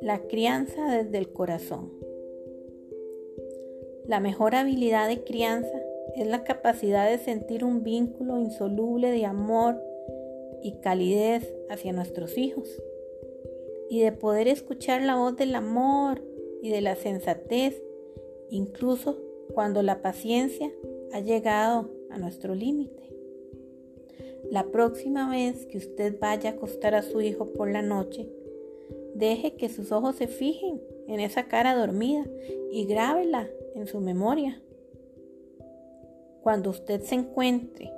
La crianza desde el corazón. La mejor habilidad de crianza es la capacidad de sentir un vínculo insoluble de amor y calidez hacia nuestros hijos y de poder escuchar la voz del amor y de la sensatez, incluso cuando la paciencia ha llegado a nuestro límite. La próxima vez que usted vaya a acostar a su hijo por la noche, deje que sus ojos se fijen en esa cara dormida y grábela en su memoria. Cuando usted se encuentre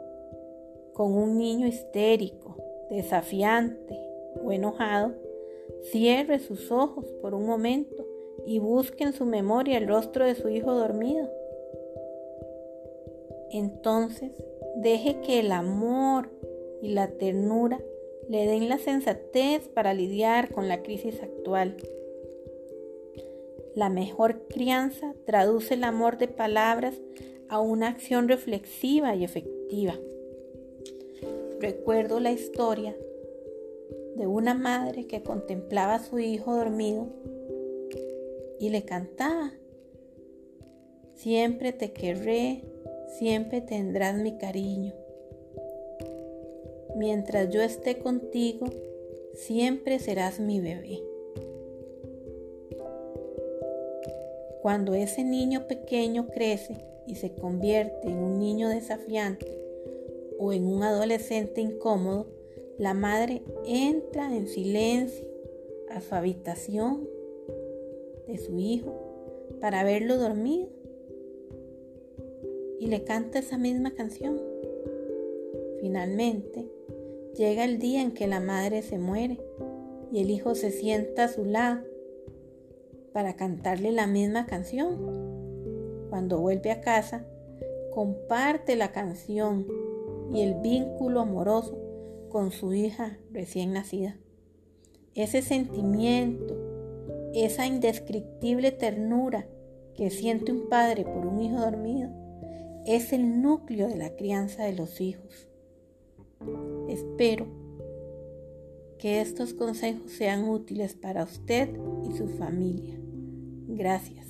con un niño histérico, desafiante o enojado, cierre sus ojos por un momento y busque en su memoria el rostro de su hijo dormido. Entonces, deje que el amor y la ternura le den la sensatez para lidiar con la crisis actual. La mejor crianza traduce el amor de palabras a una acción reflexiva y efectiva. Recuerdo la historia de una madre que contemplaba a su hijo dormido y le cantaba, siempre te querré, siempre tendrás mi cariño. Mientras yo esté contigo, siempre serás mi bebé. Cuando ese niño pequeño crece y se convierte en un niño desafiante o en un adolescente incómodo, la madre entra en silencio a su habitación de su hijo para verlo dormido y le canta esa misma canción. Finalmente, llega el día en que la madre se muere y el hijo se sienta a su lado para cantarle la misma canción. Cuando vuelve a casa, comparte la canción y el vínculo amoroso con su hija recién nacida. Ese sentimiento, esa indescriptible ternura que siente un padre por un hijo dormido, es el núcleo de la crianza de los hijos. Espero que estos consejos sean útiles para usted y su familia. Gracias.